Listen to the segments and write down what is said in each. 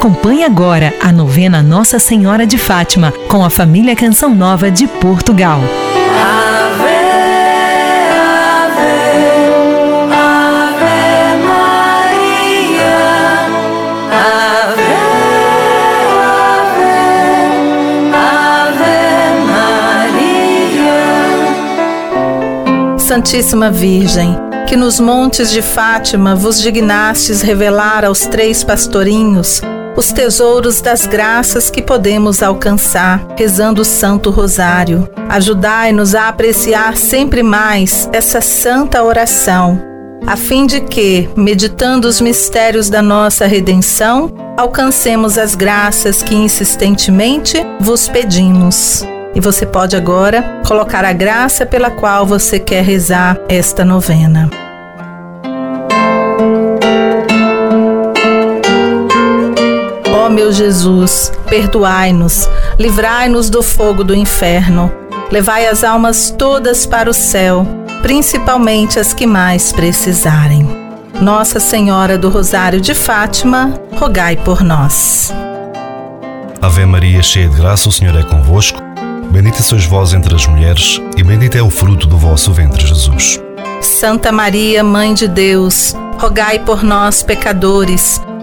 Acompanhe agora a novena Nossa Senhora de Fátima com a família Canção Nova de Portugal. Ave, ave, ave Maria. Ave, ave, ave Maria. Santíssima Virgem, que nos montes de Fátima vos dignastes revelar aos três pastorinhos os tesouros das graças que podemos alcançar rezando o Santo Rosário. Ajudai-nos a apreciar sempre mais essa santa oração, a fim de que, meditando os mistérios da nossa redenção, alcancemos as graças que insistentemente vos pedimos. E você pode agora colocar a graça pela qual você quer rezar esta novena. Meu Jesus, perdoai-nos, livrai-nos do fogo do inferno, levai as almas todas para o céu, principalmente as que mais precisarem. Nossa Senhora do Rosário de Fátima, rogai por nós. Ave Maria, cheia de graça, o Senhor é convosco. Bendita sois vós entre as mulheres, e bendito é o fruto do vosso ventre, Jesus. Santa Maria, Mãe de Deus, rogai por nós, pecadores,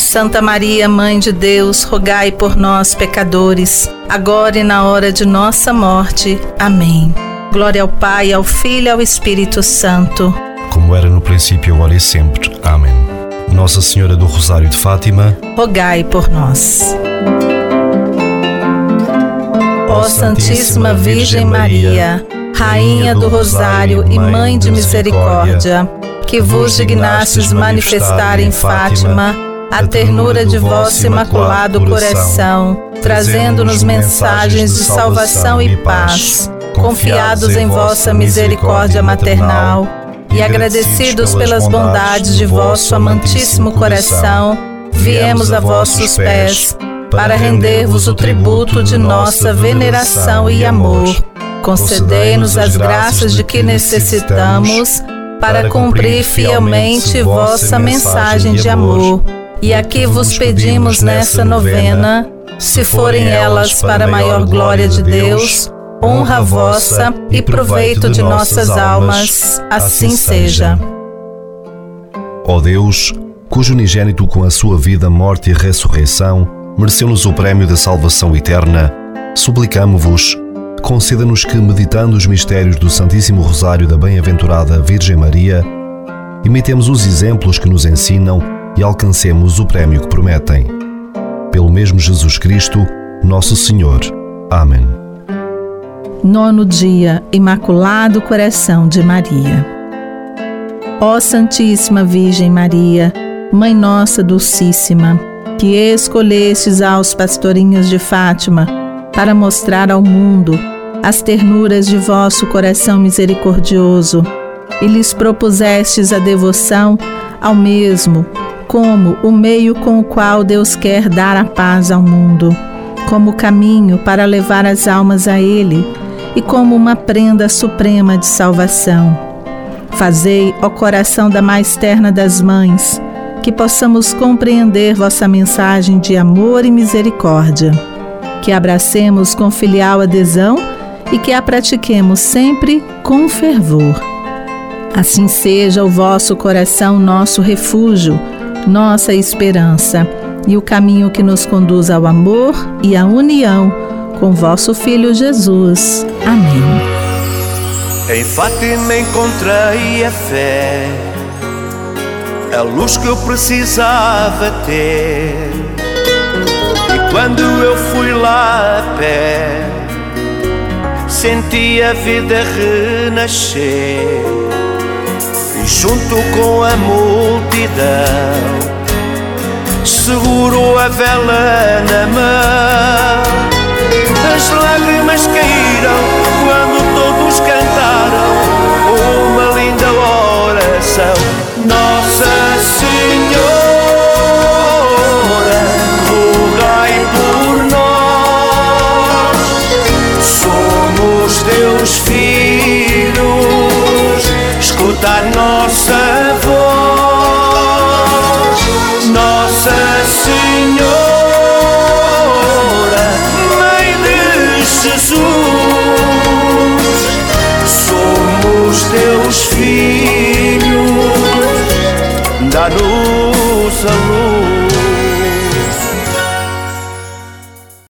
Santa Maria, Mãe de Deus, rogai por nós, pecadores, agora e na hora de nossa morte. Amém. Glória ao Pai, ao Filho e ao Espírito Santo. Como era no princípio, agora e sempre. Amém. Nossa Senhora do Rosário de Fátima, rogai por nós. Ó Santíssima Virgem Maria, Rainha do Rosário e Mãe de Misericórdia, que vos dignastes manifestar em Fátima a ternura de vosso imaculado coração, trazendo-nos mensagens de salvação e paz, confiados em vossa misericórdia maternal e agradecidos pelas bondades de vosso amantíssimo coração, viemos a vossos pés para render-vos o tributo de nossa veneração e amor. Concedei-nos as graças de que necessitamos para cumprir fielmente vossa mensagem de amor. E aqui vos pedimos nessa novena, se forem elas para a maior glória de Deus, honra vossa e proveito de nossas almas, assim seja. Ó Deus, cujo unigênito com a sua vida, morte e ressurreição mereceu-nos o prémio da salvação eterna, suplicamo-vos, conceda-nos que, meditando os mistérios do Santíssimo Rosário da Bem-aventurada Virgem Maria, imitemos os exemplos que nos ensinam e alcancemos o prémio que prometem. Pelo mesmo Jesus Cristo, nosso Senhor. Amém. Nono dia, Imaculado Coração de Maria. Ó Santíssima Virgem Maria, Mãe Nossa Dulcíssima, que escolhestes aos pastorinhos de Fátima para mostrar ao mundo as ternuras de vosso coração misericordioso e lhes propusestes a devoção ao mesmo como o meio com o qual Deus quer dar a paz ao mundo, como caminho para levar as almas a Ele e como uma prenda suprema de salvação. Fazei, ó coração da mais terna das mães, que possamos compreender vossa mensagem de amor e misericórdia, que abracemos com filial adesão e que a pratiquemos sempre com fervor. Assim seja o vosso coração nosso refúgio, nossa esperança e o caminho que nos conduz ao amor e à união com vosso Filho Jesus. Amém. Em Fátima encontrei a fé, a luz que eu precisava ter. E quando eu fui lá a pé, senti a vida renascer. Junto com a multidão, seguro a vela na mão. As lágrimas caíram quando todos cantaram uma linda oração. Nossa Senhora, rogai por nós. Somos filhos, Thanos.